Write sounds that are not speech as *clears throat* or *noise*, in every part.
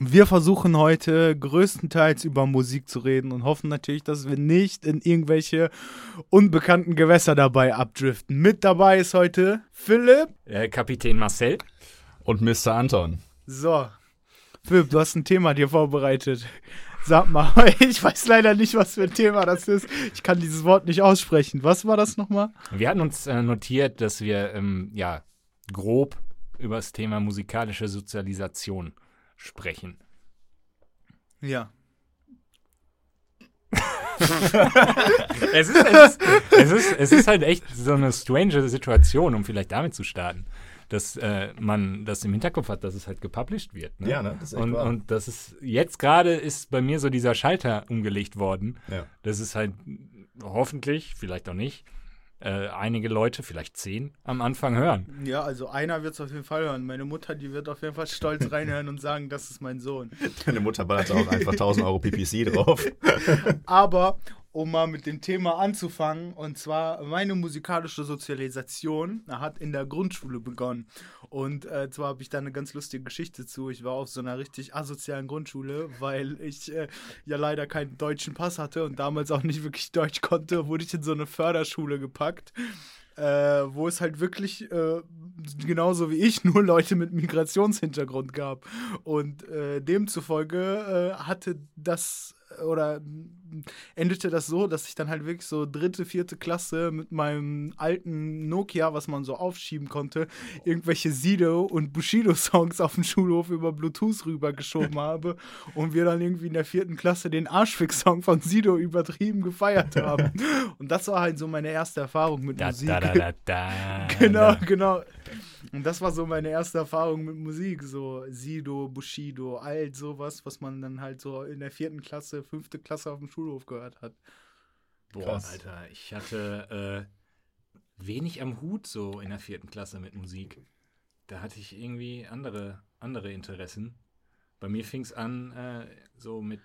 Wir versuchen heute größtenteils über Musik zu reden und hoffen natürlich, dass wir nicht in irgendwelche unbekannten Gewässer dabei abdriften. Mit dabei ist heute Philipp. Äh, Kapitän Marcel. Und Mr. Anton. So, Philipp, du hast ein Thema dir vorbereitet. Sag mal, *laughs* ich weiß leider nicht, was für ein Thema das ist. Ich kann dieses Wort nicht aussprechen. Was war das nochmal? Wir hatten uns äh, notiert, dass wir ähm, ja grob über das Thema musikalische Sozialisation sprechen. Ja. es, ist, es, ist, es, ist, es ist halt echt so eine strange Situation, um vielleicht damit zu starten dass äh, man das im Hinterkopf hat, dass es halt gepublished wird. Ne? Ja, ne? Das ist echt und, wahr. und das ist jetzt gerade ist bei mir so dieser Schalter umgelegt worden. Ja. Das ist halt hoffentlich, vielleicht auch nicht, äh, einige Leute, vielleicht zehn, am Anfang hören. Ja, also einer wird es auf jeden Fall hören. Meine Mutter, die wird auf jeden Fall stolz reinhören und sagen, das ist mein Sohn. Deine Mutter ballert auch einfach 1000 Euro PPC drauf. Aber um mal mit dem Thema anzufangen. Und zwar meine musikalische Sozialisation hat in der Grundschule begonnen. Und äh, zwar habe ich da eine ganz lustige Geschichte zu. Ich war auf so einer richtig asozialen Grundschule, weil ich äh, ja leider keinen deutschen Pass hatte und damals auch nicht wirklich Deutsch konnte, wurde ich in so eine Förderschule gepackt. Äh, wo es halt wirklich äh, genauso wie ich nur Leute mit Migrationshintergrund gab. Und äh, demzufolge äh, hatte das oder endete das so, dass ich dann halt wirklich so dritte, vierte Klasse mit meinem alten Nokia, was man so aufschieben konnte, irgendwelche Sido und Bushido-Songs auf dem Schulhof über Bluetooth rübergeschoben habe und wir dann irgendwie in der vierten Klasse den Arschfix-Song von Sido übertrieben gefeiert haben. *laughs* Und das war halt so meine erste Erfahrung mit da, Musik. Da, da, da, *laughs* genau, genau. Und das war so meine erste Erfahrung mit Musik, so Sido, Bushido, all sowas, was man dann halt so in der vierten Klasse, fünfte Klasse auf dem Schulhof gehört hat. Boah, Krass. Alter, ich hatte äh, wenig am Hut so in der vierten Klasse mit Musik. Da hatte ich irgendwie andere, andere Interessen. Bei mir fing es an äh, so mit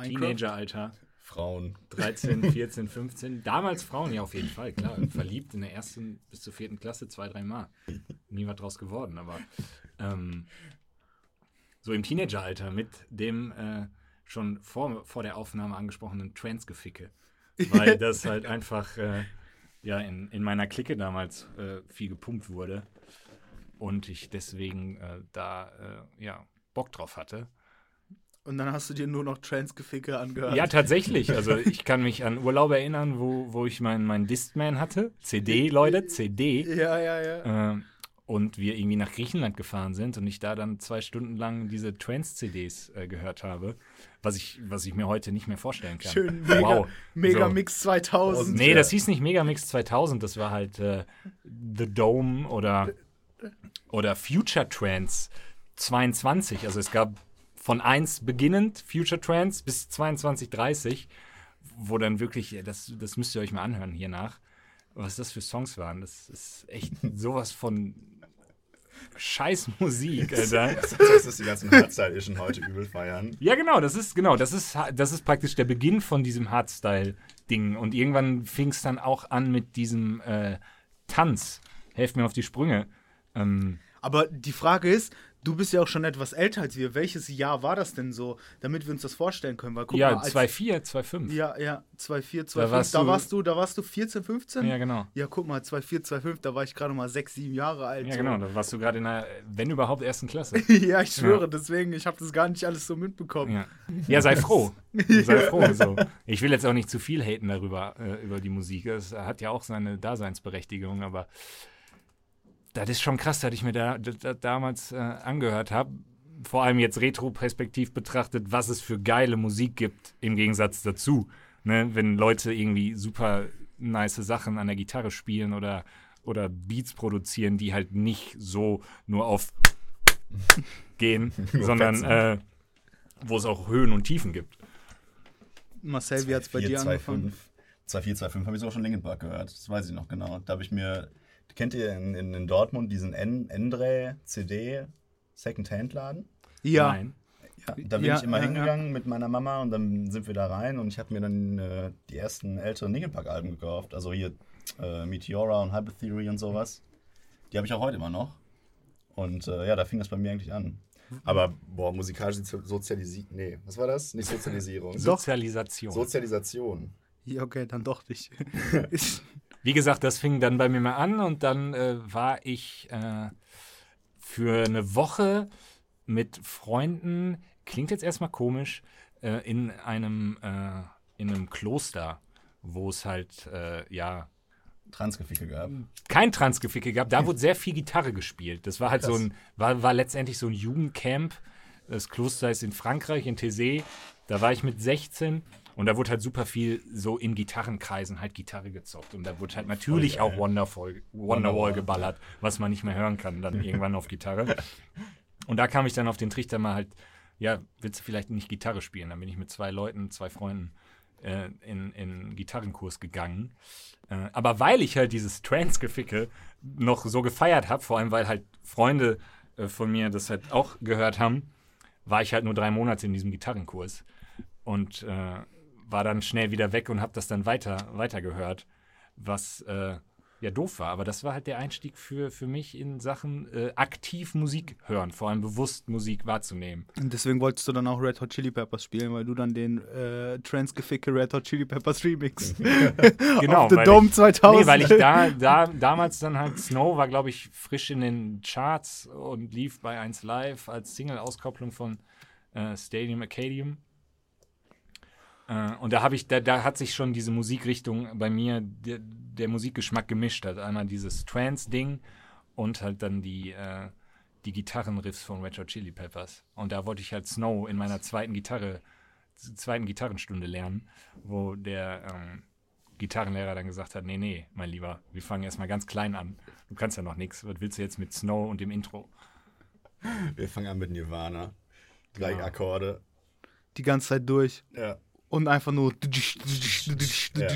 Teenageralter. Frauen. 13, 14, 15. Damals Frauen, ja, auf jeden Fall, klar. Verliebt in der ersten bis zur vierten Klasse zwei, drei Mal. Nie was draus geworden, aber ähm, so im Teenageralter mit dem äh, schon vor, vor der Aufnahme angesprochenen Transgeficke. Weil *laughs* das halt einfach äh, ja, in, in meiner Clique damals äh, viel gepumpt wurde. Und ich deswegen äh, da äh, ja, Bock drauf hatte. Und dann hast du dir nur noch Transgeficke angehört. Ja, tatsächlich. Also *laughs* ich kann mich an Urlaub erinnern, wo, wo ich meinen mein Distman hatte. CD, Leute, CD. Ja, ja, ja. Äh, und wir irgendwie nach Griechenland gefahren sind und ich da dann zwei Stunden lang diese Trance-CDs äh, gehört habe, was ich, was ich mir heute nicht mehr vorstellen kann. Schön, Mega, wow. Megamix so. 2000. Nee, das hieß nicht Megamix 2000, das war halt äh, The Dome oder, oder Future Trance 22. Also es gab von 1 beginnend, Future Trance, bis 2230, wo dann wirklich, das, das müsst ihr euch mal anhören hier nach, was das für Songs waren. Das ist echt sowas von scheiß Musik, Alter. das dass die ganzen Hardstyle-Ischen heute übel feiern. Ja, genau, das ist, genau, das ist, das ist praktisch der Beginn von diesem Hardstyle-Ding. Und irgendwann fing es dann auch an mit diesem äh, Tanz. Helft mir auf die Sprünge. Ähm, aber die Frage ist, Du bist ja auch schon etwas älter als wir. Welches Jahr war das denn so, damit wir uns das vorstellen können? Weil, guck ja, 2,4, 2,5. Ja, ja, 2,4, 2,5. Da, warst da, warst du, da warst du 14, 15? Ja, genau. Ja, guck mal, 2,4, 2,5, da war ich gerade mal 6, 7 Jahre alt. Ja, genau, da warst du gerade in der, wenn überhaupt, ersten Klasse. *laughs* ja, ich schwöre, ja. deswegen, ich habe das gar nicht alles so mitbekommen. Ja, ja sei froh. *laughs* sei froh. So. Ich will jetzt auch nicht zu viel haten darüber, äh, über die Musik. Es hat ja auch seine Daseinsberechtigung, aber das ist schon krass, dass ich mir da, da damals äh, angehört habe vor allem jetzt retroperspektiv betrachtet, was es für geile Musik gibt im Gegensatz dazu. Ne? Wenn Leute irgendwie super nice Sachen an der Gitarre spielen oder, oder Beats produzieren, die halt nicht so nur auf *laughs* gehen, *laughs* sondern äh, wo es auch Höhen und Tiefen gibt. Marcel, wie hat es bei dir angefangen? 2425 habe ich auch schon Linkin Park gehört, das weiß ich noch genau. Da habe ich mir, kennt ihr in, in, in Dortmund diesen Endre CD Second-Hand-Laden? Ja. Nein. Ja, da bin ja, ich immer ja, hingegangen ja. mit meiner Mama und dann sind wir da rein und ich habe mir dann äh, die ersten älteren Linkin Park Alben gekauft. Also hier äh, Meteora und Hyper Theory und sowas. Die habe ich auch heute immer noch. Und äh, ja, da fing das bei mir eigentlich an. Aber, boah, musikalische Sozialisierung. Nee, was war das? Nicht Sozialisierung. Sozialisation. Sozialisation. Ja, okay, dann doch nicht. *laughs* Wie gesagt, das fing dann bei mir mal an und dann äh, war ich äh, für eine Woche mit Freunden, klingt jetzt erstmal komisch, äh, in einem äh, in einem Kloster, wo es halt äh, ja Transgeficke gab. kein Transgeficke gab. Da wurde sehr viel Gitarre gespielt. Das war halt so Krass. ein, war, war letztendlich so ein Jugendcamp. Das Kloster ist in Frankreich, in Thésée. Da war ich mit 16 und da wurde halt super viel so in Gitarrenkreisen halt Gitarre gezockt. Und da wurde halt natürlich auch Wonderful, Wonderwall Wonderwall. geballert, was man nicht mehr hören kann, dann *laughs* irgendwann auf Gitarre. Und da kam ich dann auf den Trichter mal halt, ja, willst du vielleicht nicht Gitarre spielen? Dann bin ich mit zwei Leuten, zwei Freunden äh, in, in Gitarrenkurs gegangen. Äh, aber weil ich halt dieses Trance-Geficke noch so gefeiert habe, vor allem weil halt Freunde äh, von mir das halt auch gehört haben, war ich halt nur drei Monate in diesem Gitarrenkurs und äh, war dann schnell wieder weg und habe das dann weiter, weiter gehört, was äh, ja doof war. Aber das war halt der Einstieg für, für mich in Sachen äh, aktiv Musik hören, vor allem bewusst Musik wahrzunehmen. Und deswegen wolltest du dann auch Red Hot Chili Peppers spielen, weil du dann den äh, Transgeficke Red Hot Chili Peppers Remix *laughs* *laughs* Genau, auf The Dome ich- 2000. Nee, weil ich *laughs* da, da damals dann halt Snow war, glaube ich, frisch in den Charts und lief bei 1 Live als Single-Auskopplung von äh, Stadium Acadium. Äh, und da habe ich, da, da hat sich schon diese Musikrichtung bei mir, der, der Musikgeschmack gemischt hat. Einmal dieses Trance-Ding und halt dann die, äh, die Gitarrenriffs von Red Hot Chili Peppers. Und da wollte ich halt Snow in meiner zweiten Gitarre, zweiten Gitarrenstunde lernen, wo der ähm, Gitarrenlehrer dann gesagt hat, nee, nee, mein Lieber, wir fangen erstmal ganz klein an. Du kannst ja noch nichts. Was willst du jetzt mit Snow und dem Intro? Wir fangen an mit Nirvana. Drei Ja. Akkorde. die ganze Zeit durch. Ja. Und einfach nur. Ja,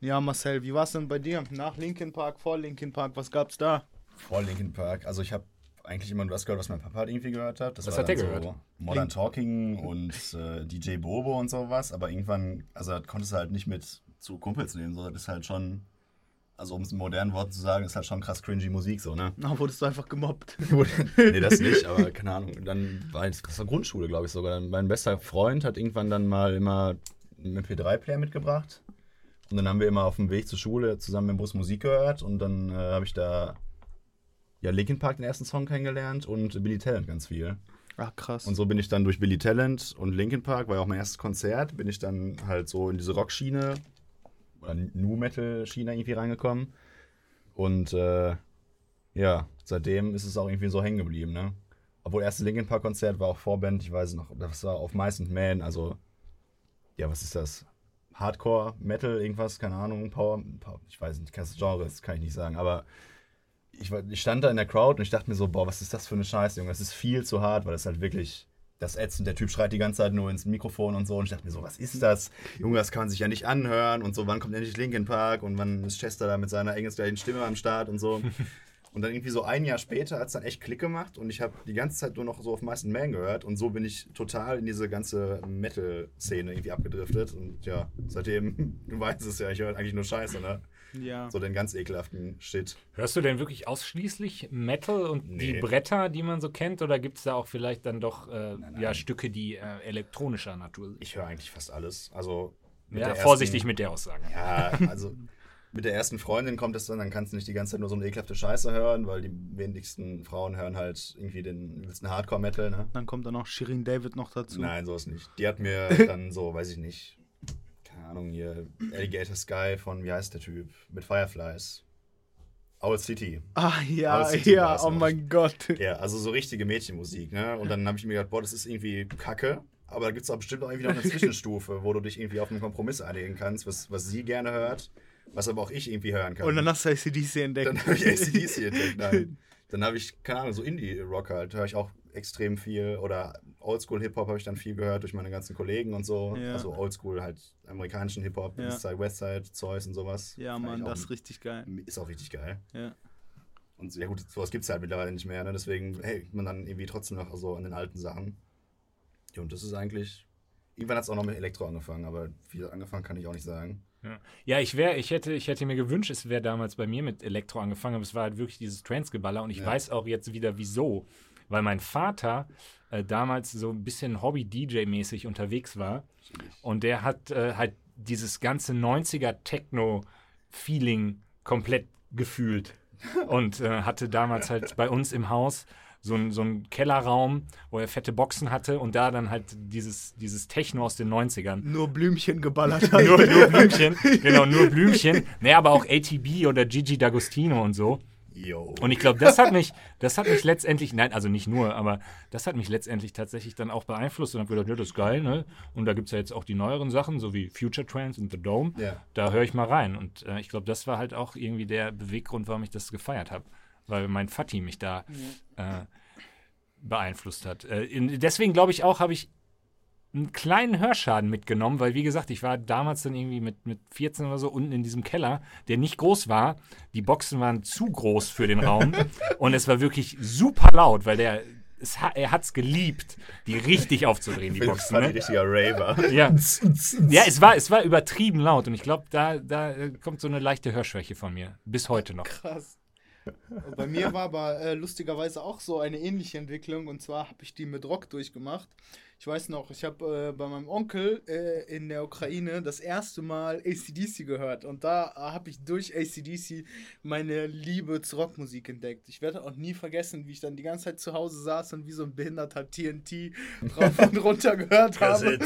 Ja. Marcel, wie war es denn bei dir? Nach Linkin Park, vor Linkin Park, was gab's da? Vor Linkin Park. Also ich habe eigentlich immer nur das gehört, was mein Papa halt irgendwie gehört hat. Das Was war hat der dann gehört? So Modern Link- Talking und äh, DJ Bobo und sowas. Aber irgendwann, also das konntest du halt nicht mit zu Kumpels nehmen. So, das ist halt schon, also um es in modernen Worten zu sagen, ist halt schon krass cringy Musik so, ne? Na, wurdest du einfach gemobbt. *laughs* nee, das nicht, aber *laughs* keine Ahnung. Dann war es das war Grundschule, glaube ich sogar. Mein bester Freund hat irgendwann dann mal immer einen MP3-Player mitgebracht. Und dann haben wir immer auf dem Weg zur Schule zusammen im Bus Musik gehört. Und dann äh, habe ich da ja Linkin Park den ersten Song kennengelernt und Billy Talent ganz viel. Ach, krass. Und so bin ich dann durch Billy Talent und Linkin Park, war ja auch mein erstes Konzert, bin ich dann halt so in diese Rockschiene oder Nu Metal Schiene irgendwie reingekommen. Und äh, ja, seitdem ist es auch irgendwie so hängen geblieben, ne? Obwohl erstes Linkin Park Konzert war auch Vorband, ich weiß noch, das war auf Mice and Man, also ja, was ist das? Hardcore, Metal, irgendwas, keine Ahnung, Power, Power ich weiß nicht, das Genre, das kann ich nicht sagen, aber ich, ich stand da in der Crowd und ich dachte mir so, boah, was ist das für eine Scheiße, Junge, das ist viel zu hart, weil das halt wirklich, das ätzend, der Typ schreit die ganze Zeit nur ins Mikrofon und so und ich dachte mir so, was ist das? Junge, das kann man sich ja nicht anhören und so, wann kommt endlich Linkin Park und wann ist Chester da mit seiner engelsgleichen Stimme am Start und so. *laughs* Und dann irgendwie so ein Jahr später hat es dann echt Klick gemacht und ich habe die ganze Zeit nur noch so auf meisten Man gehört und so bin ich total in diese ganze Metal-Szene irgendwie abgedriftet und ja, seitdem, *laughs* du weißt es ja, ich höre eigentlich nur Scheiße, ne? Ja. So den ganz ekelhaften Shit. Hörst du denn wirklich ausschließlich Metal und die Nee. Bretter, die man so kennt? Oder gibt es da auch vielleicht dann doch äh, nein. ja, Stücke, die äh, elektronischer Natur sind? Ich höre eigentlich fast alles. Also mit Ja, der vorsichtig ersten, mit der Aussage. Ja, also mit der ersten Freundin kommt es dann, dann kannst du nicht die ganze Zeit nur so eine ekelhafte Scheiße hören, weil die wenigsten Frauen hören halt irgendwie den übelsten Hardcore-Metal, ne? Dann kommt dann noch Shirin David noch dazu. Nein, sowas nicht. Die hat mir *laughs* dann so, weiß ich nicht, keine Ahnung, hier Alligator Sky von, wie heißt der Typ? Mit Fireflies. Owl City. Ah, ja, City ja, oh noch. mein Gott. Ja, also so richtige Mädchenmusik, ne? Und dann habe ich mir gedacht, boah, das ist irgendwie kacke. Aber da gibt es auch bestimmt auch irgendwie noch eine Zwischenstufe, wo du dich irgendwie auf einen Kompromiss einigen kannst, was, was sie gerne hört, was aber auch ich irgendwie hören kann. Und dann hast du ACDC entdeckt. Dann habe ich ACDC *laughs* entdeckt, nein. Dann habe ich, keine Ahnung, so Indie-Rock halt, höre ich auch extrem viel. Oder Oldschool-Hip-Hop habe ich dann viel gehört durch meine ganzen Kollegen und so. Ja. Also Oldschool halt amerikanischen Hip-Hop, Ja. Eastside, Westside, Zeus und sowas. ja, Mann, das ist richtig geil. Ist auch richtig geil. Ja. Und ja gut, sowas gibt es halt mittlerweile nicht mehr, ne? Deswegen hält man dann irgendwie trotzdem noch so an den alten Sachen. Ja, und das ist eigentlich. Irgendwann hat es auch noch mit Elektro angefangen, aber viel angefangen kann ich auch nicht sagen. Ja, ja ich, wär, ich, hätte, ich hätte mir gewünscht, es wäre damals bei mir mit Elektro angefangen, aber es war halt wirklich dieses Trance-Geballer und ich Ja. weiß auch jetzt wieder wieso. Weil mein Vater äh, damals so ein bisschen Hobby-DJ-mäßig unterwegs war. Und der hat äh, halt dieses ganze 90er Techno-Feeling komplett gefühlt. *laughs* Und äh, hatte damals halt bei uns im Haus so einen so Kellerraum, wo er fette Boxen hatte und da dann halt dieses, dieses Techno aus den 90ern. Nur Blümchen geballert *laughs* hat. nur, nur Blümchen, genau, nur Blümchen. Nee, aber auch ATB oder Gigi D'Agostino und so. Yo. Und ich glaube, das hat mich, das hat mich letztendlich, nein, also nicht nur, aber das hat mich letztendlich tatsächlich dann auch beeinflusst und habe gedacht, ja, das ist geil, ne? Und da gibt es ja jetzt auch die neueren Sachen, so wie Future Trance und The Dome. Ja. Da höre ich mal rein. Und äh, ich glaube, das war halt auch irgendwie der Beweggrund, warum ich das gefeiert habe. Weil mein Vati mich da äh, beeinflusst hat. Äh, deswegen glaube ich auch, habe ich einen kleinen Hörschaden mitgenommen, weil wie gesagt, ich war damals dann irgendwie mit, mit 14 oder so unten in diesem Keller, der nicht groß war. Die Boxen waren zu groß für den Raum *laughs* und es war wirklich super laut, weil der es, er hat es geliebt, die richtig aufzudrehen, die Boxen. war ein Ne? richtiger Raver. Ja. *laughs* ja, es war, es war übertrieben laut und ich glaube, da, da kommt so eine leichte Hörschwäche von mir. Bis heute noch. Krass. Bei mir war aber äh, lustigerweise auch so eine ähnliche Entwicklung und zwar habe ich die mit Rock durchgemacht. Ich weiß noch, ich habe äh, bei meinem Onkel äh, in der Ukraine das erste Mal ACDC gehört und da habe ich durch ACDC meine Liebe zur Rockmusik entdeckt. Ich werde auch nie vergessen, wie ich dann die ganze Zeit zu Hause saß und wie so ein behinderter TNT rauf und *laughs* runter gehört habe.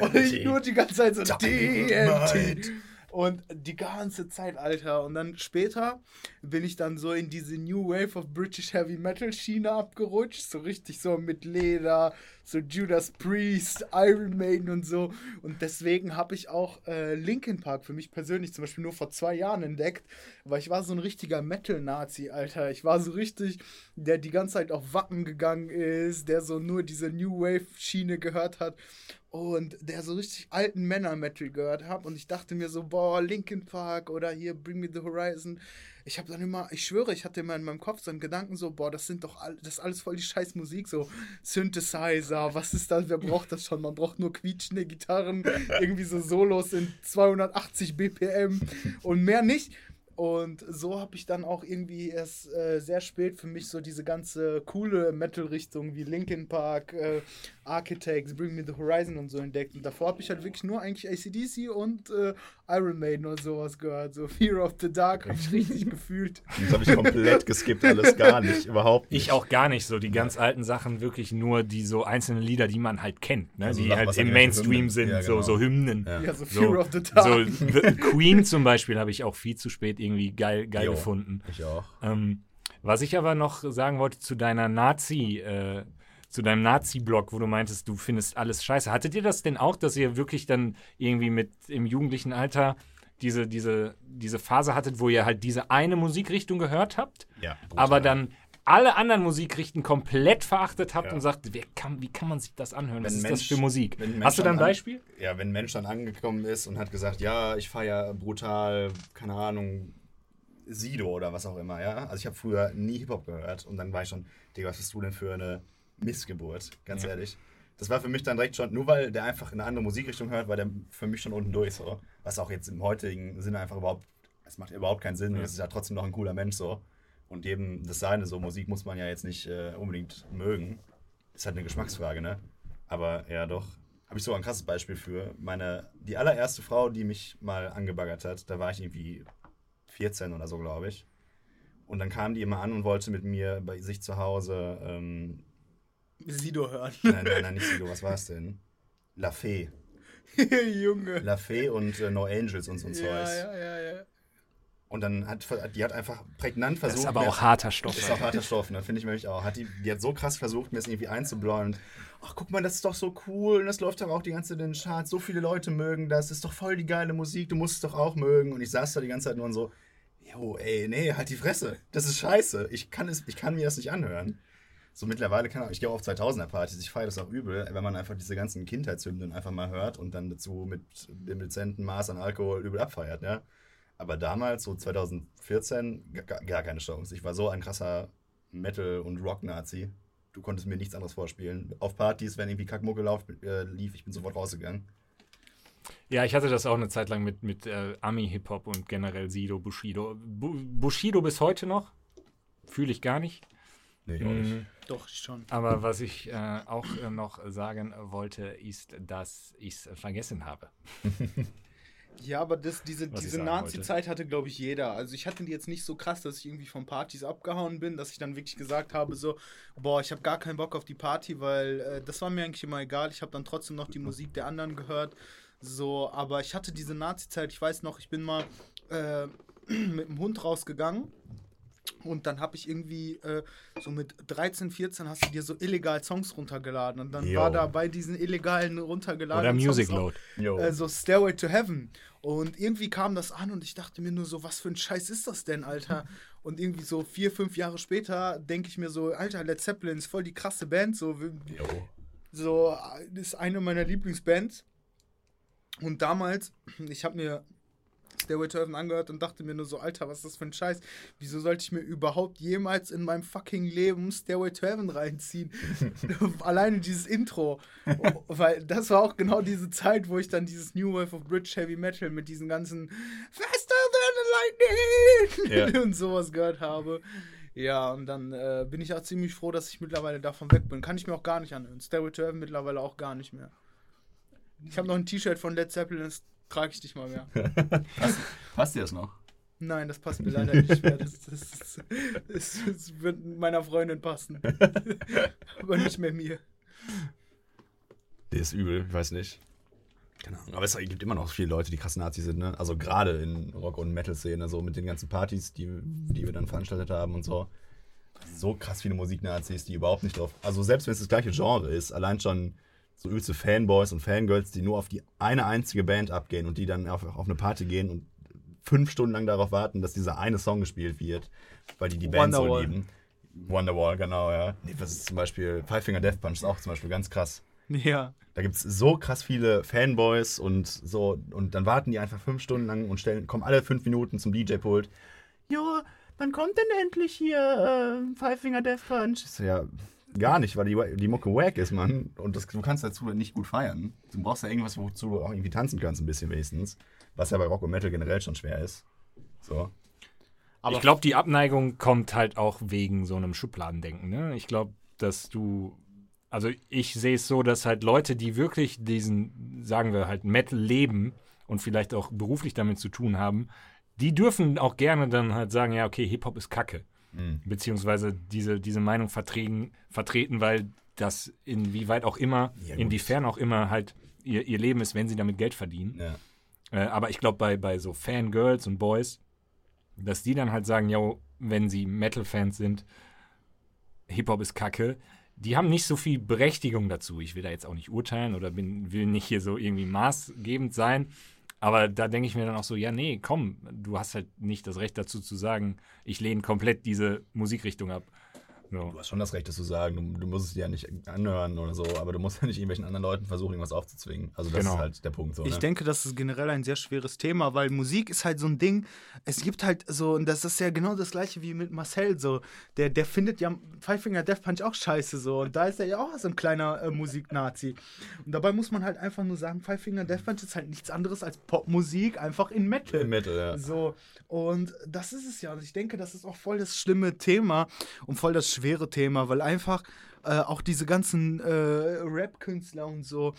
Und ich nur die ganze Zeit so TNT. Und die ganze Zeit, Alter. Und dann später bin ich dann so in diese New Wave of British Heavy Metal Schiene abgerutscht. So richtig so mit Leder, so Judas Priest, Iron Maiden und so. Und deswegen habe ich auch äh, Linkin Park für mich persönlich zum Beispiel nur vor zwei Jahren entdeckt. Weil ich war so ein richtiger Metal-Nazi, Alter. Ich war so richtig, der die ganze Zeit auf Wacken gegangen ist, der so nur diese New Wave Schiene gehört hat und der so richtig alten Männer-Metal gehört hat und ich dachte mir so, boah, Linkin Park oder hier Bring Me the Horizon. Ich habe dann immer, ich schwöre, ich hatte immer in meinem Kopf so einen Gedanken so, boah, das sind doch all, das ist alles voll die scheiß Musik, so Synthesizer, was ist das, wer braucht das schon? Man braucht nur quietschende Gitarren, *laughs* irgendwie so Solos in 280 BPM und mehr nicht. Und so habe ich dann auch irgendwie erst äh, sehr spät für mich so diese ganze coole Metal-Richtung wie Linkin Park, äh, Architects, Bring Me the Horizon und so entdeckt. Und davor habe ich halt wirklich nur eigentlich ACDC und äh, Iron Maiden oder sowas gehört. So Fear of the Dark habe ich richtig *laughs* gefühlt. Das habe ich komplett geskippt, alles gar nicht, überhaupt nicht. Ich auch gar nicht so. Die ganz alten Sachen wirklich nur die so einzelnen Lieder, die man halt kennt, ne? Also die halt im Mainstream sind, Ja, so, genau. so Hymnen. Ja. Ja, so Fear So, of the Dark. so Queen zum Beispiel habe ich auch viel zu spät irgendwie geil, geil Jo. gefunden. Ich auch. Ähm, was ich aber noch sagen wollte zu deiner Nazi, äh, zu deinem Nazi-Blog, wo du meintest, du findest alles scheiße. Hattet ihr das denn auch, dass ihr wirklich dann irgendwie mit im jugendlichen Alter diese, diese, diese Phase hattet, wo ihr halt diese eine Musikrichtung gehört habt, Ja. aber dann alle anderen Musikrichten komplett verachtet habt Ja. und sagt, kann, wie kann man sich das anhören? Was Wenn ist ein das Mensch- für Musik? Hast du Mensch da ein an- Beispiel? Ja, wenn ein Mensch dann angekommen ist und hat gesagt, ja, ich feiere brutal, keine Ahnung, Sido oder was auch immer, ja. Also ich habe früher nie Hip-Hop gehört und dann war ich schon, Digga, was bist du denn für eine Missgeburt, ganz Ja. ehrlich. Das war für mich dann direkt schon, nur weil der einfach in eine andere Musikrichtung hört, war der für mich schon unten durch, so. Was auch jetzt im heutigen Sinne einfach überhaupt, es macht überhaupt keinen Sinn. Ja. Es ist ja trotzdem noch ein cooler Mensch, so. Und jedem das Seine, so Musik muss man ja jetzt nicht äh, unbedingt mögen. Ist halt eine Geschmacksfrage, ne? Aber ja, doch. Habe ich so ein krasses Beispiel für. Meine, die allererste Frau, die mich mal angebaggert hat, da war ich irgendwie 14 oder so, glaube ich. Und dann kam die immer an und wollte mit mir bei sich zu Hause, ähm, Sido hören. nein, nein, nein, nicht Sido, was war es denn? La Fee. *laughs* Junge. La Fee und äh, No Angels und so ein Ja, ja, ja, ja. Und dann hat, die hat einfach prägnant Das versucht. ist aber auch harter Stoff. Ist auch harter Stoff, ne? Finde ich nämlich auch. Hat die, die hat so krass versucht, mir das irgendwie einzubläuen. Ach, guck mal, das ist doch so cool. Und das läuft doch auch die ganze Zeit in den Charts. So viele Leute mögen das. Das ist doch voll die geile Musik. Du musst es doch auch mögen. Und ich saß da die ganze Zeit nur und so, jo, ey, nee, halt die Fresse. Das ist scheiße. Ich kann, es, ich kann mir das nicht anhören. So mittlerweile kann ich gehe auch auf 2000er-Partys. Ich feiere das auch übel, wenn man einfach diese ganzen Kindheitshymnen einfach mal hört und dann dazu mit dem dezenten Maß an Alkohol übel abfeiert, ja. Aber damals, so 2014, gar, keine Chance. Ich war so ein krasser Metal- und Rock-Nazi. Du konntest mir nichts anderes vorspielen. Auf Partys, wenn irgendwie Kackmucke lauf, äh, lief, ich bin sofort rausgegangen. Ja, ich hatte das auch eine Zeit lang mit, mit äh, Ami-Hip-Hop und generell Sido, Bushido. Bu Bushido bis heute noch. Fühle ich gar nicht. Nee, ich auch nicht. Mhm. Doch, schon. Aber was ich äh, auch äh, noch sagen wollte, ist, dass ich es vergessen habe. *laughs* Ja, aber das, diese, diese Nazi-Zeit hatte, glaube ich, jeder. Also ich hatte die jetzt nicht so krass, dass ich irgendwie von Partys abgehauen bin, dass ich dann wirklich gesagt habe, so, boah, ich habe gar keinen Bock auf die Party, weil äh, das war mir eigentlich immer egal. Ich habe dann trotzdem noch die Musik der anderen gehört. So, aber ich hatte diese Nazi-Zeit, ich weiß noch, ich bin mal äh, *clears throat* mit dem Hund rausgegangen. Und dann habe ich irgendwie äh, so mit 13, 14 hast du dir so illegal Songs runtergeladen. Und dann Jo. war da bei diesen illegalen Oder runtergeladenen Music Songs Load. Äh, so Stairway to Heaven. Und irgendwie kam das an und ich dachte mir nur so, was für ein Scheiß ist das denn, Alter? *laughs* Und irgendwie so vier, fünf Jahre später denke ich mir so, Alter, Led Zeppelin ist voll die krasse Band. So, jo. so äh, ist eine meiner Lieblingsbands. Und damals, *clears throat* ich habe mir Stairway to Heaven angehört und dachte mir nur so, Alter, was ist das für ein Scheiß? Wieso sollte ich mir überhaupt jemals in meinem fucking Leben Stairway to Heaven reinziehen? *laughs* *laughs* Alleine dieses Intro. Weil das war auch genau diese Zeit, wo ich dann dieses New Wave of British Heavy Metal mit diesen ganzen Faster than the Lightning Ja. *laughs* und sowas gehört habe. Ja, und dann äh, bin ich auch ziemlich froh, dass ich mittlerweile davon weg bin. Kann ich mir auch gar nicht anhören. Stairway to Heaven mittlerweile auch gar nicht mehr. Ich habe noch ein T-Shirt von Led Zeppelin, trage ich nicht mal mehr. *laughs* Passt dir das noch? Nein, das passt mir leider nicht mehr. Das, das, das, das, das wird meiner Freundin passen. *laughs* Aber nicht mehr mir. Der ist übel, ich weiß nicht. Keine Ahnung. Aber es gibt immer noch viele Leute, die krass Nazis sind, ne? Also gerade in Rock- und Metal-Szene, so mit den ganzen Partys, die, die wir dann veranstaltet haben und so. So krass viele Musiknazis, die überhaupt nicht drauf. Also selbst wenn es das gleiche Genre ist, allein schon so übelste Fanboys und Fangirls, die nur auf die eine einzige Band abgehen und die dann auf, auf eine Party gehen und fünf Stunden lang darauf warten, dass dieser eine Song gespielt wird, weil die die Band so lieben. Wonderwall, genau, ja. Nee, was ist zum Beispiel Five Finger Death Punch ist auch zum Beispiel ganz krass. Ja. Da gibt es so krass viele Fanboys und so, und dann warten die einfach fünf Stunden lang und stellen, kommen alle fünf Minuten zum DJ-Pult. Ja, wann kommt denn endlich hier äh, Five Finger Death Punch? So, ja, gar nicht, weil die, die Mucke wack ist, Mann. Und das, du kannst dazu nicht gut feiern. Du brauchst ja irgendwas, wozu du auch irgendwie tanzen kannst, ein bisschen wenigstens. Was ja bei Rock und Metal generell schon schwer ist. So. Aber ich glaube, die Abneigung kommt halt auch wegen so einem Schubladendenken. Ne? Ich glaube, dass du, also ich sehe es so, dass halt Leute, die wirklich diesen, sagen wir halt, Metal leben und vielleicht auch beruflich damit zu tun haben, die dürfen auch gerne dann halt sagen, ja, okay, Hip-Hop ist Kacke. Mhm. Beziehungsweise diese, diese Meinung vertreten, vertreten, weil das inwieweit auch immer, Ja, inwiefern auch immer halt ihr, ihr Leben ist, wenn sie damit Geld verdienen. Ja. Äh, aber ich glaube, bei, bei so Fangirls und Boys, dass die dann halt sagen, ja, wenn sie Metal-Fans sind, Hip-Hop ist kacke, die haben nicht so viel Berechtigung dazu. Ich will da jetzt auch nicht urteilen oder bin, will nicht hier so irgendwie maßgebend sein. Aber da denke ich mir dann auch so, ja, nee, komm, du hast halt nicht das Recht dazu zu sagen, ich lehne komplett diese Musikrichtung ab. So. Du hast schon das Recht, das zu sagen. Du, du musst es dir ja nicht anhören oder so, aber du musst ja nicht irgendwelchen anderen Leuten versuchen, irgendwas aufzuzwingen. Also das Genau. ist halt der Punkt. So, Ich ne? denke, das ist generell ein sehr schweres Thema, weil Musik ist halt so ein Ding. Es gibt halt so, und das ist ja genau das gleiche wie mit Marcel so. Der, der findet ja Five Finger Death Punch auch scheiße so. Und da ist er ja auch so ein kleiner äh, Musiknazi. Und dabei muss man halt einfach nur sagen, Five Finger Death Punch ist halt nichts anderes als Popmusik, einfach in Metal. Im Metal, ja. So, und das ist es ja. Und ich denke, das ist auch voll das schlimme Thema und voll das schwere Thema, weil einfach äh, auch diese ganzen äh, Rap-Künstler und so,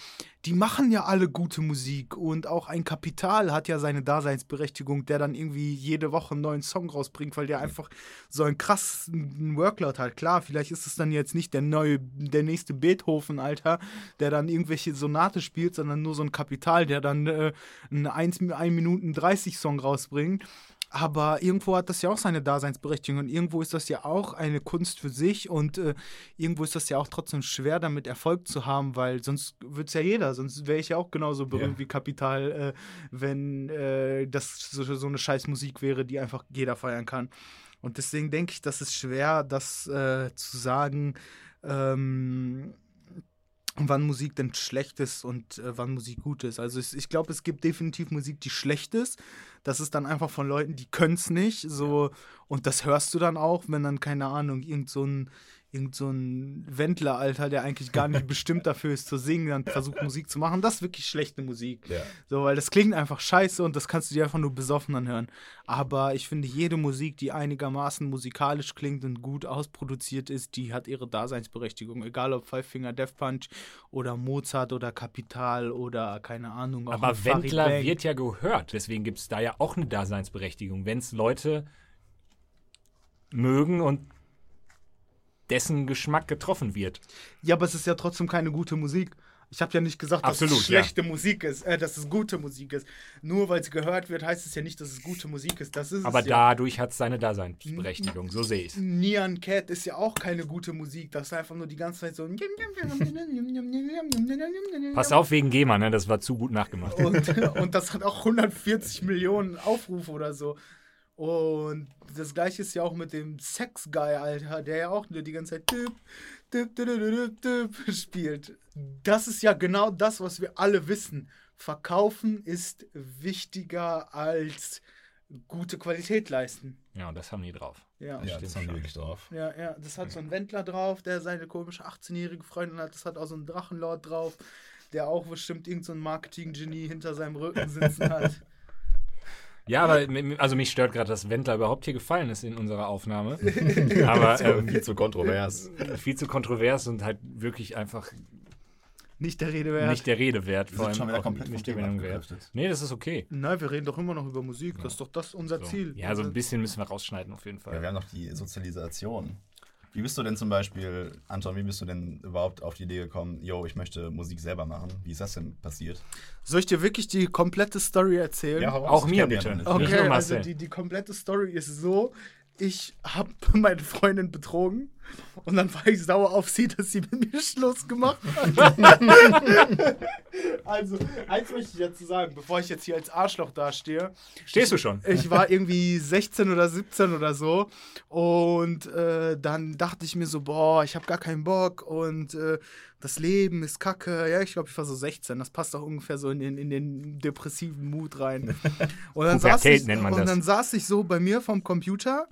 die machen ja alle gute Musik und auch ein Kapital hat ja seine Daseinsberechtigung, der dann irgendwie jede Woche einen neuen Song rausbringt, weil der einfach so einen krassen Workload hat. Klar, vielleicht ist es dann jetzt nicht der neue, der nächste Beethoven, Alter, der dann irgendwelche Sonate spielt, sondern nur so ein Kapital, der dann äh, einen 1, 1 Minuten 30 Song rausbringt. Aber irgendwo hat das ja auch seine Daseinsberechtigung und irgendwo ist das ja auch eine Kunst für sich und äh, irgendwo ist das ja auch trotzdem schwer, damit Erfolg zu haben, weil sonst wird es ja jeder, sonst wäre ich ja auch genauso berühmt Ja. wie Kapital, äh, wenn äh, das so, so eine scheiß Musik wäre, die einfach jeder feiern kann. Und deswegen denke ich, das ist schwer, das äh, zu sagen, ähm, wann Musik denn schlecht ist und äh, wann Musik gut ist. Also ich, ich glaube, es gibt definitiv Musik, die schlecht ist. Das ist dann einfach von Leuten, die können es nicht. So, und das hörst du dann auch, wenn dann, keine Ahnung, irgend so ein, irgend so ein Wendler, Alter, der eigentlich gar nicht *laughs* bestimmt dafür ist zu singen, dann versucht Musik zu machen. Das ist wirklich schlechte Musik. Ja. So, weil das klingt einfach scheiße und das kannst du dir einfach nur besoffen anhören. Aber ich finde, jede Musik, die einigermaßen musikalisch klingt und gut ausproduziert ist, die hat ihre Daseinsberechtigung. Egal ob Five Finger Death Punch oder Mozart oder Kapital oder keine Ahnung. Aber Farid Wendler Bang. wird ja gehört, deswegen gibt es da ja auch eine Daseinsberechtigung, wenn es Leute mögen und dessen Geschmack getroffen wird. Ja, aber es ist ja trotzdem keine gute Musik. Ich habe ja nicht gesagt, dass Absolut, es schlechte Musik ist, äh, dass es gute Musik ist. Nur weil es gehört wird, heißt es ja nicht, dass es gute Musik ist. Das ist Aber es ja. dadurch hat es seine Daseinsberechtigung, so sehe ich es. Nyan Cat ist ja auch keine gute Musik. Das ist einfach nur die ganze Zeit so. Pass auf wegen GEMA, ne? das war zu gut nachgemacht. Und, und das hat auch 140 Millionen Aufrufe oder so. Und das gleiche ist ja auch mit dem Sex Guy, Alter, der ja auch nur die ganze Zeit düp, düp, düp, düp, düp, düp spielt. Das ist ja genau das, was wir alle wissen. Verkaufen ist wichtiger als gute Qualität leisten. Ja, und das haben die drauf. Ja. Ja, stimmt das haben die wirklich drauf. Ja, ja, das hat so ein Wendler drauf, der seine komische 18-jährige Freundin hat. Das hat auch so ein Drachenlord drauf, der auch bestimmt irgendein so Marketing-Genie hinter seinem Rücken sitzen hat. *laughs* Ja, aber also mich stört gerade, dass Wendler überhaupt hier gefallen ist in unserer Aufnahme. *laughs* aber ähm, viel zu kontrovers. viel zu kontrovers und halt wirklich einfach Nicht der Rede wert. nicht der Rede wert. Wir Vor sind allem schon wieder komplett nicht der Meinung wert. Nee, das ist okay. Nein, wir reden doch immer noch über Musik. Das ist doch das unser So. Ziel. Ja, so ein bisschen müssen wir rausschneiden auf jeden Ja, Fall. wir haben noch die Sozialisation. Wie bist du denn zum Beispiel, Anton, wie bist du denn überhaupt auf die Idee gekommen, yo, ich möchte Musik selber machen? Wie ist das denn passiert? Soll ich dir wirklich die komplette Story erzählen? raus, Auch ich mir bitte. ja. Okay. Also die, die komplette Story ist so, ich habe *laughs* meine Freundin betrogen und dann war ich sauer auf sie, dass sie mit mir Schluss gemacht hat. *laughs* also, eins möchte ich dazu sagen, bevor ich jetzt hier als Arschloch dastehe. Stehst du schon? Ich war irgendwie 16 oder 17 oder so und äh, dann dachte ich mir so, boah, ich habe gar keinen Bock und äh, das Leben ist kacke. Ja, ich glaube, ich war so 16. Das passt auch ungefähr so in den, in den depressiven Mut rein. *laughs* Und dann, saß ich, nennt man und das. dann saß ich so bei mir vom Computer.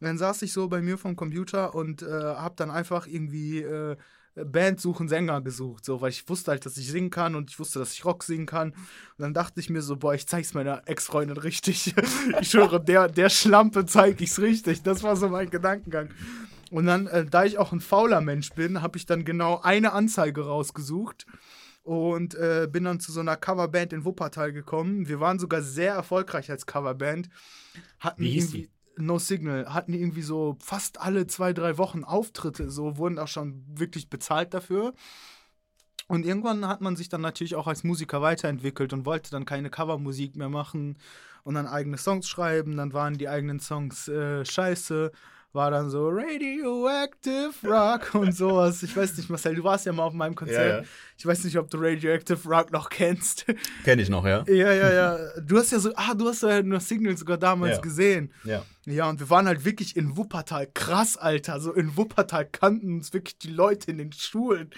Dann saß ich so bei mir vom Computer und äh, habe dann einfach irgendwie äh, Band suchen Sänger gesucht, so, weil ich wusste halt, dass ich singen kann und ich wusste, dass ich Rock singen kann. Und dann dachte ich mir so, boah, ich zeig's meiner Ex-Freundin richtig. *laughs* ich schwöre, der, der Schlampe zeig ich's richtig. Das war so mein Gedankengang. Und dann, äh, da ich auch ein fauler Mensch bin, habe ich dann genau eine Anzeige rausgesucht und äh, bin dann zu so einer Coverband in Wuppertal gekommen. Wir waren sogar sehr erfolgreich als Coverband. Hatten Wie hieß irgendwie- No Signal, hatten irgendwie so fast alle zwei, drei Wochen Auftritte, so wurden auch schon wirklich bezahlt dafür. Und irgendwann hat man sich dann natürlich auch als Musiker weiterentwickelt und wollte dann keine Covermusik mehr machen und dann eigene Songs schreiben. Dann waren die eigenen Songs äh, scheiße. War dann so Radioactive Rock *laughs* und sowas. Ich weiß nicht, Marcel, du warst ja mal auf meinem Konzert. Ja, ja. Ich weiß nicht, ob du Radioactive Rock noch kennst. Kenn ich noch, ja? *laughs* ja, ja, ja. Du hast ja so, ah, du hast ja nur Signals sogar damals gesehen. Ja. Ja, und wir waren halt wirklich in Wuppertal. Krass, Alter. So in Wuppertal kannten uns wirklich die Leute in den Schulen.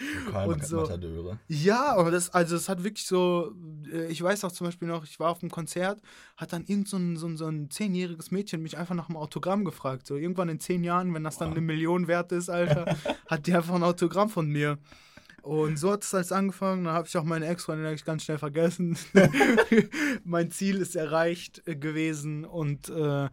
Und so. Matadeure. Ja, aber das, also es hat wirklich so, äh, ich weiß auch zum Beispiel noch, ich war auf einem Konzert, hat dann irgend so ein, so ein, so ein zehnjähriges Mädchen mich einfach nach einem Autogramm gefragt. So irgendwann in zehn Jahren, wenn das dann eine Million wert ist, Alter, *laughs* hat die einfach ein Autogramm von mir. Und so hat es alles angefangen. Dann habe ich auch meine Ex-Freundin eigentlich ganz schnell vergessen. *laughs* *laughs* mein Ziel ist erreicht äh, gewesen und äh,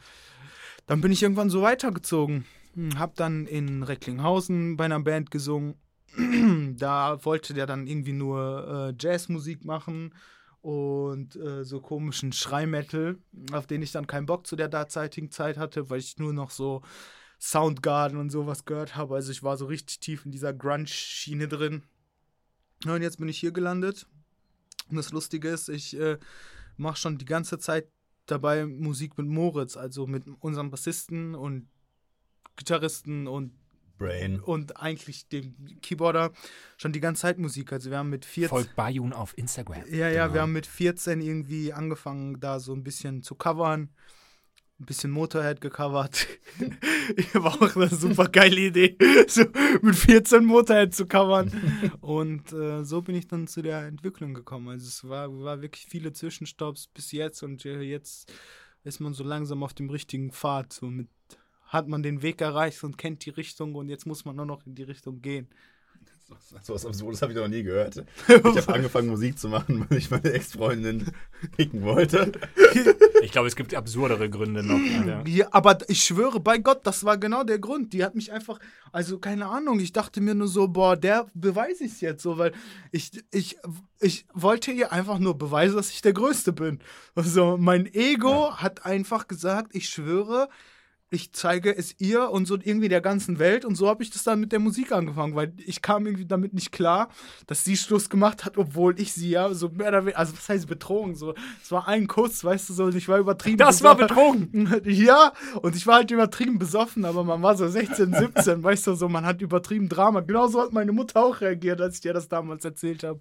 dann bin ich irgendwann so weitergezogen. Hm, Hab dann in Recklinghausen bei einer Band gesungen. *clears throat* da wollte der dann irgendwie nur äh, Jazzmusik machen und äh, so komischen Schreimetal, auf den ich dann keinen Bock zu der derzeitigen Zeit hatte, weil ich nur noch so Soundgarden und sowas gehört habe. Also ich war so richtig tief in dieser Grunge-Schiene drin. Und jetzt bin ich hier gelandet. Und das Lustige ist, ich äh, mache schon die ganze Zeit dabei Musik mit Moritz, also mit unserem Bassisten und Gitarristen und Brain. und eigentlich dem Keyboarder schon die ganze Zeit Musik. Also wir haben mit 14. Folgt Bayun auf Instagram. Ja, ja, Genau. wir haben mit 14 irgendwie angefangen, da so ein bisschen zu covern. Ein bisschen Motorhead gecovert. *laughs* War auch eine super geile Idee, *laughs* so mit 14 Motorhead zu covern. *laughs* Und äh, so bin ich dann zu der Entwicklung gekommen. Also es war, war wirklich viele Zwischenstopps bis jetzt und äh, jetzt ist man so langsam auf dem richtigen Pfad, so mit hat man den Weg erreicht und kennt die Richtung und jetzt muss man nur noch in die Richtung gehen. So was Absurdes habe ich noch nie gehört. *laughs* Ich habe angefangen, Musik zu machen, weil ich meine Ex-Freundin picken wollte. Ich glaube, es gibt absurdere Gründe noch. Ja. Ja, aber ich schwöre bei Gott, das war genau der Grund. Die hat mich einfach, also keine Ahnung, ich dachte mir nur so, boah, der beweise ich jetzt so, weil ich, ich, ich wollte ihr einfach nur beweisen, dass ich der Größte bin. Also mein Ego hat einfach gesagt, ich schwöre, ich zeige es ihr und so irgendwie der ganzen Welt. Und so habe ich das dann mit der Musik angefangen, weil ich kam irgendwie damit nicht klar, dass sie Schluss gemacht hat, obwohl ich sie ja so mehr oder weniger, also was heißt betrogen? So, es war ein Kuss, weißt du, so, und ich war übertrieben. Das war besoffen. *laughs* Ja, und ich war halt übertrieben besoffen, aber man war so 16, 17, weißt du, so, man hat übertrieben Drama. Genauso hat meine Mutter auch reagiert, als ich dir das damals erzählt habe.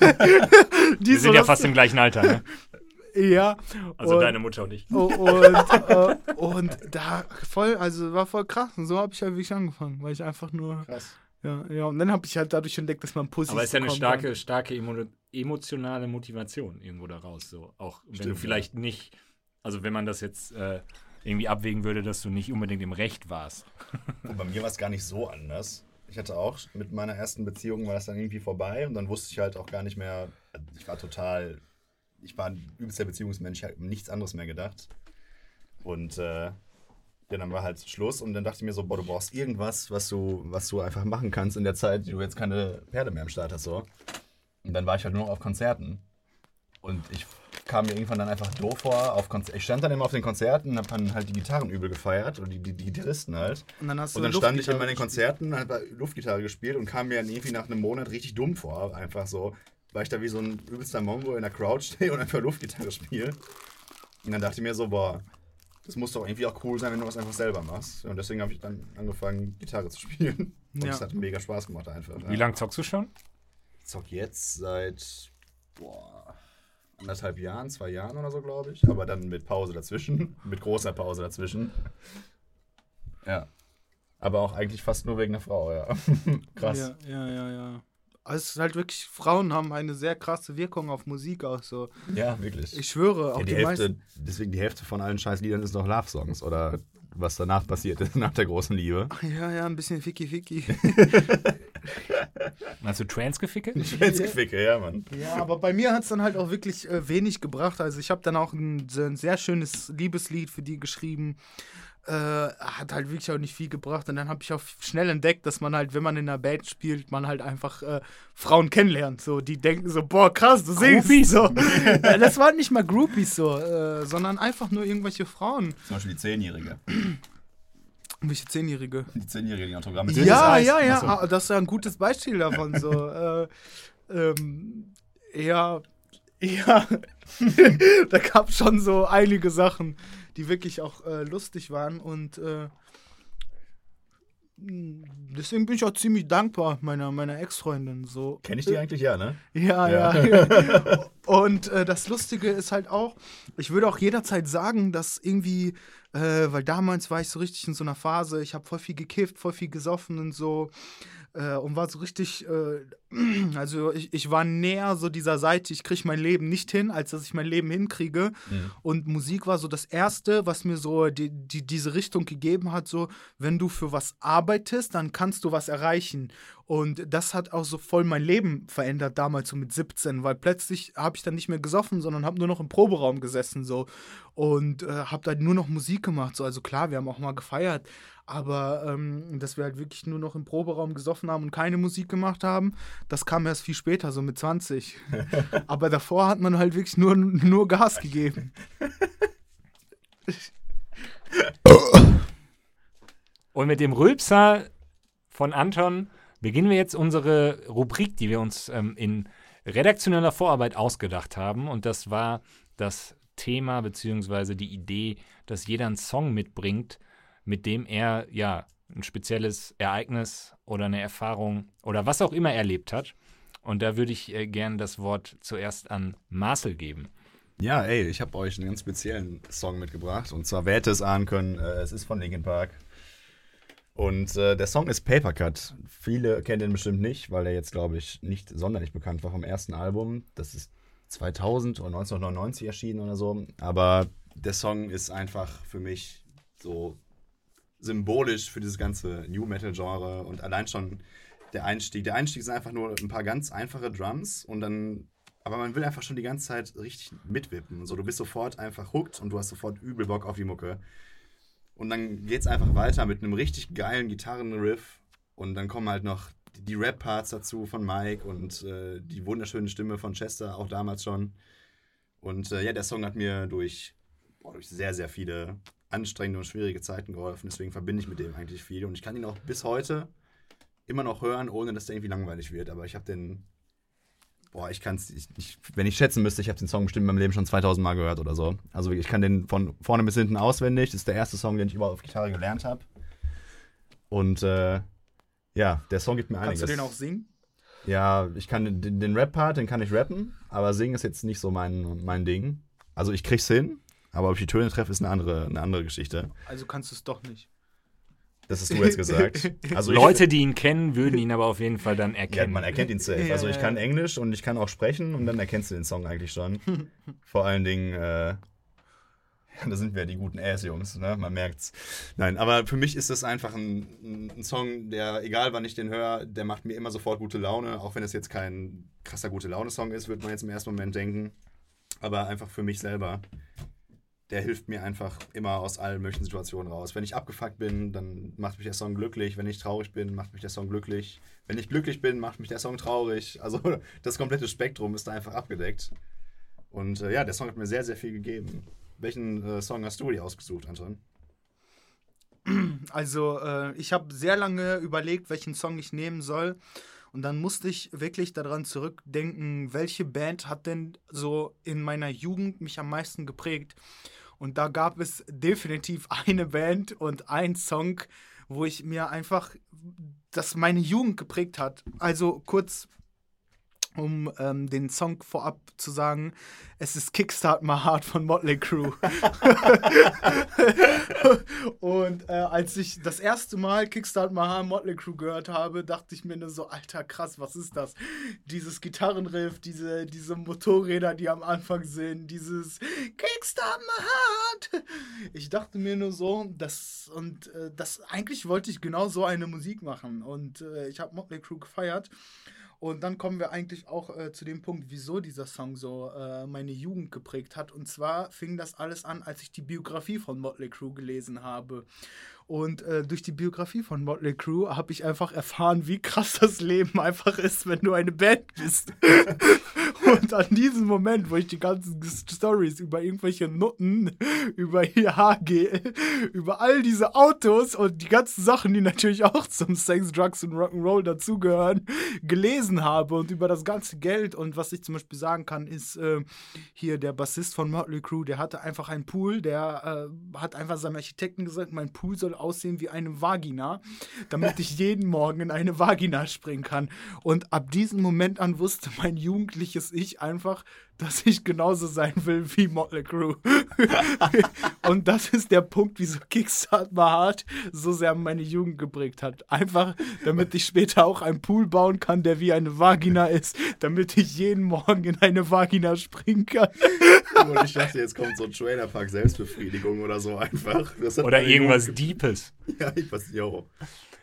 *laughs* Die sind ja fast im gleichen Alter, ne? *laughs* Ja. Also und, deine Mutter und ich. Oh, und, äh, und da voll, also war voll krass. Und so habe ich halt wirklich angefangen, weil ich einfach nur. Krass. Ja, ja, und dann habe ich halt dadurch entdeckt, dass man Pussy Aber es ist ja eine starke, starke emo emotionale Motivation irgendwo daraus. So. Auch wenn Stimmt, du vielleicht nicht, also wenn man das jetzt äh, irgendwie abwägen würde, dass du nicht unbedingt im Recht warst. Und bei mir war es gar nicht so anders. Ich hatte auch mit meiner ersten Beziehung war das dann irgendwie vorbei und dann wusste ich halt auch gar nicht mehr, ich war total, ich war ein übelster Beziehungsmensch, ich habe nichts anderes mehr gedacht. Und äh, ja, dann war halt Schluss und dann dachte ich mir so, boah, du brauchst irgendwas, was du, was du einfach machen kannst in der Zeit, die du jetzt keine Pferde mehr am Start hast, so. Und dann war ich halt nur noch auf Konzerten. Und ich kam mir irgendwann dann einfach doof vor. Auf Konzer ich stand dann immer auf den Konzerten und hab dann halt die Gitarren übel gefeiert. Oder die, die, die Gitarristen halt. Und dann hast du Und dann stand ich in meinen Konzerten, habe Luftgitarre gespielt und kam mir dann irgendwie nach einem Monat richtig dumm vor. Einfach so, weil ich da wie so ein übelster Mongo in der Crowd stehe und einfach Luftgitarre spiele. Und dann dachte ich mir so, boah, das muss doch irgendwie auch cool sein, wenn du was einfach selber machst. Und deswegen habe ich dann angefangen, Gitarre zu spielen. Und Ja. es hat mega Spaß gemacht einfach. Wie lange zockst du schon? Ich zock jetzt seit boah, anderthalb Jahren, zwei Jahren oder so, glaube ich. Aber dann mit Pause dazwischen. *laughs* mit großer Pause dazwischen. Ja. Aber auch eigentlich fast nur wegen der Frau, ja. *laughs* Krass. Ja, ja, ja, ja. Also es ist halt wirklich, Frauen haben eine sehr krasse Wirkung auf Musik auch so. Ja, wirklich. Ich schwöre, auch ja, die, die meisten. Hälfte, deswegen die Hälfte von allen Scheißliedern ist noch Love-Songs oder was danach passiert ist, *laughs* nach der großen Liebe. Ja, ja, ein bisschen ficky ficky. *laughs* Hast du Trans gefickelt? Schwänzgeficke, ja, Mann. Ja, aber bei mir hat es dann halt auch wirklich äh, wenig gebracht. Also ich habe dann auch ein, ein sehr schönes Liebeslied für die geschrieben. Äh, hat halt wirklich auch nicht viel gebracht. Und dann habe ich auch schnell entdeckt, dass man halt, wenn man in einer Band spielt, man halt einfach äh, Frauen kennenlernt. So, die denken so, boah, krass, du singst. Groupies. So. Ja, *laughs* das waren nicht mal Groupies so, äh, sondern einfach nur irgendwelche Frauen. Zum Beispiel die Zehnjährige. *clears throat* Welche Zehnjährige? Die Zehnjährige, die Autogramme. Ja, Eis. ja, ja, Ach so. ah, das ist ja ein gutes Beispiel davon. So, *laughs* äh, ähm, ja, ja, *laughs* da gab es schon so einige Sachen, die wirklich auch äh, lustig waren und äh, deswegen bin ich auch ziemlich dankbar meiner, meiner Ex-Freundin. So. Kenn ich die eigentlich? Ja, ne? Ja, Ja. ja. *laughs* Und äh, das Lustige ist halt auch, ich würde auch jederzeit sagen, dass irgendwie, äh, weil damals war ich so richtig in so einer Phase, ich habe voll viel gekifft, voll viel gesoffen und so. Äh, und war so richtig, äh, *clears throat* also ich, ich war näher so dieser Seite, ich kriege mein Leben nicht hin, als dass ich mein Leben hinkriege. Mhm. Und Musik war so das Erste, was mir so die, die, diese Richtung gegeben hat, so, wenn du für was arbeitest, dann kannst du was erreichen. Und das hat auch so voll mein Leben verändert, damals so mit 17, weil plötzlich habe ich dann nicht mehr gesoffen, sondern habe nur noch im Proberaum gesessen so und äh, habe dann nur noch Musik gemacht. So. Also klar, wir haben auch mal gefeiert, aber ähm, dass wir halt wirklich nur noch im Proberaum gesoffen haben und keine Musik gemacht haben, das kam erst viel später, so mit 20. *laughs* aber davor hat man halt wirklich nur, nur Gas gegeben. Und mit dem Rülpser von Anton beginnen wir jetzt unsere Rubrik, die wir uns ähm, in redaktioneller Vorarbeit ausgedacht haben. Und das war das Thema beziehungsweise die Idee, dass jeder einen Song mitbringt, mit dem er ja ein spezielles Ereignis oder eine Erfahrung oder was auch immer erlebt hat. Und da würde ich äh, gern das Wort zuerst an Marcel geben. Ja, ey, ich habe euch einen ganz speziellen Song mitgebracht. Und zwar, wer hätte es ahnen können, äh, es ist von Linkin Park. Und äh, der Song ist Paper Cut. Viele kennen den bestimmt nicht, weil er jetzt, glaube ich, nicht sonderlich bekannt war vom ersten Album. Das ist 2000 oder 1999 erschienen oder so. Aber der Song ist einfach für mich so symbolisch für dieses ganze New Metal-Genre und allein schon der Einstieg. Der Einstieg sind einfach nur ein paar ganz einfache Drums und dann, aber man will einfach schon die ganze Zeit richtig mitwippen. So, du bist sofort einfach hooked und du hast sofort übel Bock auf die Mucke. Und dann geht's einfach weiter mit einem richtig geilen Gitarrenriff und dann kommen halt noch die Rap-Parts dazu von Mike und äh, die wunderschöne Stimme von Chester, auch damals schon. Und äh, ja, der Song hat mir durch, boah, durch sehr, sehr viele anstrengende und schwierige Zeiten geholfen. Deswegen verbinde ich mit dem eigentlich viel. Und ich kann ihn auch bis heute immer noch hören, ohne dass der irgendwie langweilig wird. Aber ich habe den, boah, ich kann es, wenn ich schätzen müsste, ich habe den Song bestimmt in meinem Leben schon 2000 Mal gehört oder so. Also ich kann den von vorne bis hinten auswendig. Das ist der erste Song, den ich überhaupt auf Gitarre gelernt habe. Und äh, ja, der Song gibt mir Kannst einiges. du den auch singen? Ja, ich kann den, den Rap-Part, den kann ich rappen, aber singen ist jetzt nicht so mein, mein Ding. Also ich krieg's hin, aber ob ich die Töne treffe, ist eine andere, eine andere Geschichte. Also kannst du es doch nicht. Das hast du jetzt gesagt. *laughs* Also Leute, die ihn kennen, würden ihn aber auf jeden Fall dann Ich, ja, erkennen. man erkennt ihn safe. Ja, Also ich ja. kann Englisch und ich kann auch sprechen und dann erkennst du den Song eigentlich schon. *laughs* Vor allen Dingen, äh, ja, da sind wir die guten Ass-Jungs, ne? Man merkt's. Nein, aber für mich ist das einfach ein, ein- ein Song, der, egal wann ich den höre, der macht mir immer sofort gute Laune. Auch wenn es jetzt kein krasser gute Laune-Song ist, würde man jetzt im ersten Moment denken. Aber einfach für mich selber. Der hilft mir einfach immer aus allen möglichen Situationen raus. Wenn ich abgefuckt bin, dann macht mich der Song glücklich. Wenn ich traurig bin, macht mich der Song glücklich. Wenn ich glücklich bin, macht mich der Song traurig. Also *laughs* das komplette Spektrum ist da einfach abgedeckt. Und äh, ja, der Song hat mir sehr, sehr viel gegeben. Welchen äh, Song hast du dir ausgesucht, Anton? Also, äh, ich habe sehr lange überlegt, welchen Song ich nehmen soll. Und dann musste ich wirklich daran zurückdenken, welche Band hat denn so in meiner Jugend mich am meisten geprägt. Und da gab es definitiv eine Band und ein Song, wo ich mir einfach, das meine Jugend geprägt hat. Also kurz, um ähm, den Song vorab zu sagen, es ist Kickstart My Heart von Motley Crue. *laughs* Und äh, als ich das erste Mal Kickstart My Heart Motley Crue gehört habe, dachte ich mir nur so, alter krass, was ist das? Dieses Gitarrenriff, diese, diese Motorräder, die am Anfang sind, dieses Kickstart My Heart. Ich dachte mir nur so, das und äh, das eigentlich wollte ich genau so eine Musik machen und äh, ich habe Motley Crue gefeiert. Und dann kommen wir eigentlich auch äh, zu dem Punkt, wieso dieser Song so äh, meine Jugend geprägt hat. Und zwar fing das alles an, als ich die Biografie von Motley Crue gelesen habe. Und äh, durch die Biografie von Motley Crue habe ich einfach erfahren, wie krass das Leben einfach ist, wenn du eine Band bist. *laughs* *laughs* Und an diesem Moment, wo ich die ganzen Stories über irgendwelche Nutten, *laughs* über Haargel, *laughs* über all diese Autos und die ganzen Sachen, die natürlich auch zum Sex, Drugs und Rock'n'Roll dazugehören, gelesen habe und über das ganze Geld und was ich zum Beispiel sagen kann, ist äh, hier der Bassist von Motley Crue, der hatte einfach einen Pool, der äh, hat einfach seinem Architekten gesagt, mein Pool soll aussehen wie eine Vagina, damit ich jeden Morgen in eine Vagina springen kann. Und ab diesem Moment an wusste mein jugendliches Ich einfach, dass ich genauso sein will wie Motley Crue. *laughs* und das ist der Punkt, wieso Kickstart My Heart so sehr meine Jugend geprägt hat. Einfach, damit ich später auch einen Pool bauen kann, der wie eine Vagina ist, damit ich jeden Morgen in eine Vagina springen kann. Und ich dachte, jetzt kommt so ein Trailerpark Selbstbefriedigung oder so einfach. Oder irgendwas Deepes. Ja, ich weiß,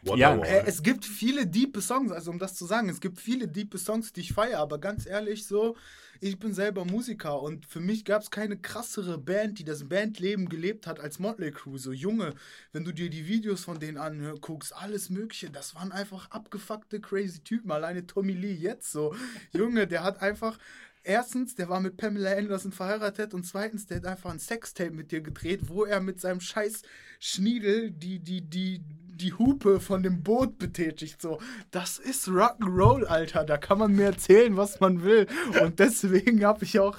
Ja, es gibt viele diepe Songs, also um das zu sagen, es gibt viele diepe Songs, die ich feiere, aber ganz ehrlich so, ich bin selber Musiker und für mich gab es keine krassere Band, die das Bandleben gelebt hat als Motley Crue. So Junge, wenn du dir die Videos von denen anguckst, alles mögliche, das waren einfach abgefuckte crazy Typen. Alleine Tommy Lee jetzt so. Junge, der hat einfach erstens, der war mit Pamela Anderson verheiratet und zweitens, der hat einfach ein Sextape mit dir gedreht, wo er mit seinem scheiß Schniedel die, die, die, die Hupe von dem Boot betätigt. So, das ist Rock'n'Roll, Alter. Da kann man mir erzählen, was man will. Und *laughs* deswegen habe ich auch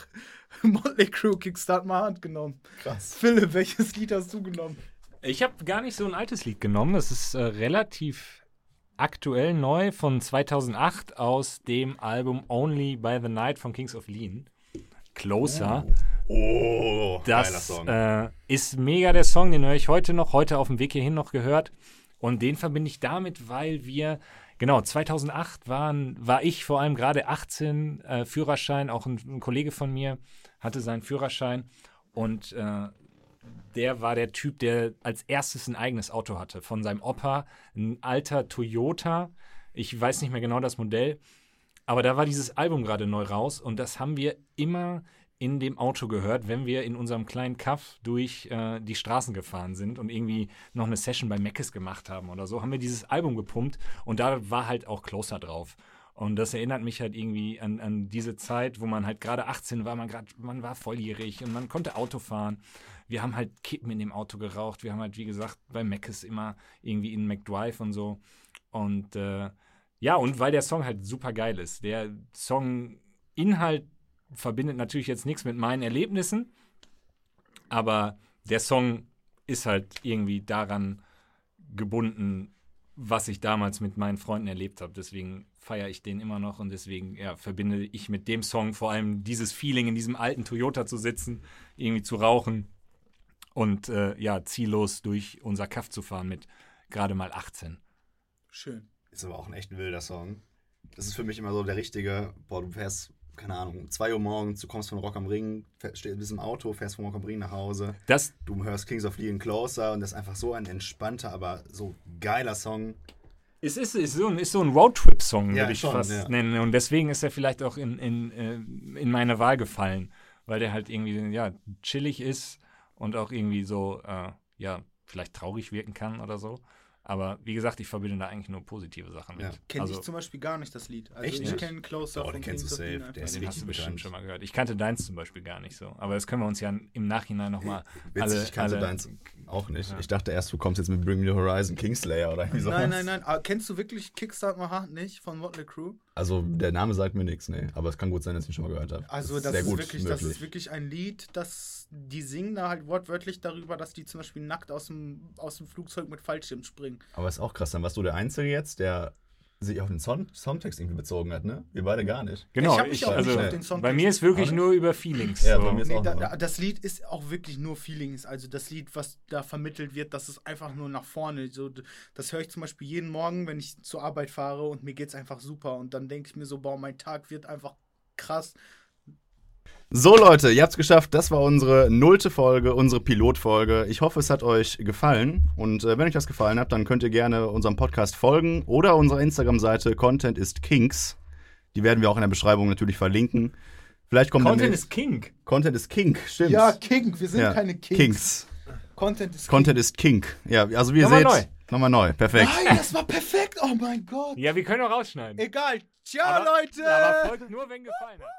Motley Crue Kickstart mal Hand genommen. Krass. Philipp, welches Lied hast du genommen? Ich habe gar nicht so ein altes Lied genommen. Das ist äh, relativ aktuell neu von 2008 aus dem Album Only by the Night von Kings of Lean. Closer. Oh, geiler Das Song. äh, ist mega der Song, den höre ich heute noch, heute auf dem Weg hierhin noch gehört. Und den verbinde ich damit, weil wir, genau, 2008 waren, war ich vor allem gerade 18, äh, Führerschein, auch ein, ein Kollege von mir hatte seinen Führerschein. Und äh, der war der Typ, der als erstes ein eigenes Auto hatte. Von seinem Opa, ein alter Toyota. Ich weiß nicht mehr genau das Modell. Aber da war dieses Album gerade neu raus und das haben wir immer in dem Auto gehört, wenn wir in unserem kleinen Kaff durch äh, die Straßen gefahren sind und irgendwie noch eine Session bei Meckes gemacht haben oder so, haben wir dieses Album gepumpt und da war halt auch Closer drauf. Und das erinnert mich halt irgendwie an, an diese Zeit, wo man halt gerade 18 war, man, grad, man war volljährig und man konnte Auto fahren. Wir haben halt Kippen in dem Auto geraucht. Wir haben halt, wie gesagt, bei Meckes immer irgendwie in McDrive und so. Und äh, ja, und weil der Song halt super geil ist. Der Song Inhalt verbindet natürlich jetzt nichts mit meinen Erlebnissen, aber der Song ist halt irgendwie daran gebunden, was ich damals mit meinen Freunden erlebt habe. Deswegen feiere ich den immer noch und deswegen ja, verbinde ich mit dem Song vor allem dieses Feeling, in diesem alten Toyota zu sitzen, irgendwie zu rauchen und äh, ja, ziellos durch unser Kaff zu fahren mit gerade mal 18. Schön. Ist aber auch ein echt wilder Song. Das ist für mich immer so der richtige, boah, du fährst, keine Ahnung, um 2 Uhr morgens, du kommst von Rock am Ring, fährst, bist im Auto, fährst von Rock am Ring nach Hause. Das, Du hörst Kings of Leon Closer und das ist einfach so ein entspannter, aber so geiler Song. Es ist, ist so ein, ist so ein Roadtrip-Song, Ja, würde ich schon, fast ja. nennen. Und deswegen ist er vielleicht auch in, in, äh, in meine Wahl gefallen, weil der halt irgendwie ja, chillig ist und auch irgendwie so, äh, ja, vielleicht traurig wirken kann oder so. Aber wie gesagt, ich verbinde da eigentlich nur positive Sachen mit. Ja. Kenne also, ich zum Beispiel gar nicht das Lied. Also Echt ich kenne Closer Oh, den von kennst Kings du safe. Leon Der ist den hast du bestimmt bekannt. schon mal gehört. Ich kannte deins zum Beispiel gar nicht so. Aber das können wir uns ja im Nachhinein nochmal Witzig, alle, ich kannte alle deins auch nicht. Ja. Ich dachte erst, du kommst jetzt mit Bring Me the Horizon Kingslayer oder irgendwie sowas. Nein, nein, nein. Ah, kennst du wirklich Kickstart My Heart nicht von Motley Crue? Also der Name sagt mir nichts, nee. Aber es kann gut sein, dass ich ihn schon mal gehört habe. Also das, sehr ist gut wirklich, das ist wirklich ein Lied, das die singen da halt wortwörtlich darüber, dass die zum Beispiel nackt aus dem, aus dem Flugzeug mit Fallschirm springen. Aber ist auch krass, dann warst du der Einzige jetzt, der sich auf den Song Songtext irgendwie bezogen hat, ne? Wir beide gar nicht. Genau, Ich hab mich auch also, nicht auf den Song bei mir ist wirklich nur über Feelings. Ja, so. bei mir ist Nee, auch da, das Lied ist auch wirklich nur Feelings. Also das Lied, was da vermittelt wird, das ist einfach nur nach vorne. So, das höre ich zum Beispiel jeden Morgen, wenn ich zur Arbeit fahre und mir geht es einfach super. Und dann denke ich mir so, boah, mein Tag wird einfach krass. So Leute, ihr habt's geschafft. Das war unsere nullte Folge, unsere Pilotfolge. Ich hoffe, es hat euch gefallen. Und äh, wenn euch das gefallen hat, dann könnt ihr gerne unserem Podcast folgen oder unserer Instagram-Seite Content ist Kinks. Die werden wir auch in der Beschreibung natürlich verlinken. Vielleicht kommt Content ist King. Content ist Kink, stimmt. Ja, King, wir sind Ja, keine Kings. Kinks. Content ist Content ist Kink. Ja, also wie ihr Nochmal seht, nochmal neu. Perfekt. King. Nein, das war perfekt. Oh mein Gott. Ja, wir können auch rausschneiden. Egal. Ciao, aber, Leute. Aber folgt nur, wenn gefallen hat.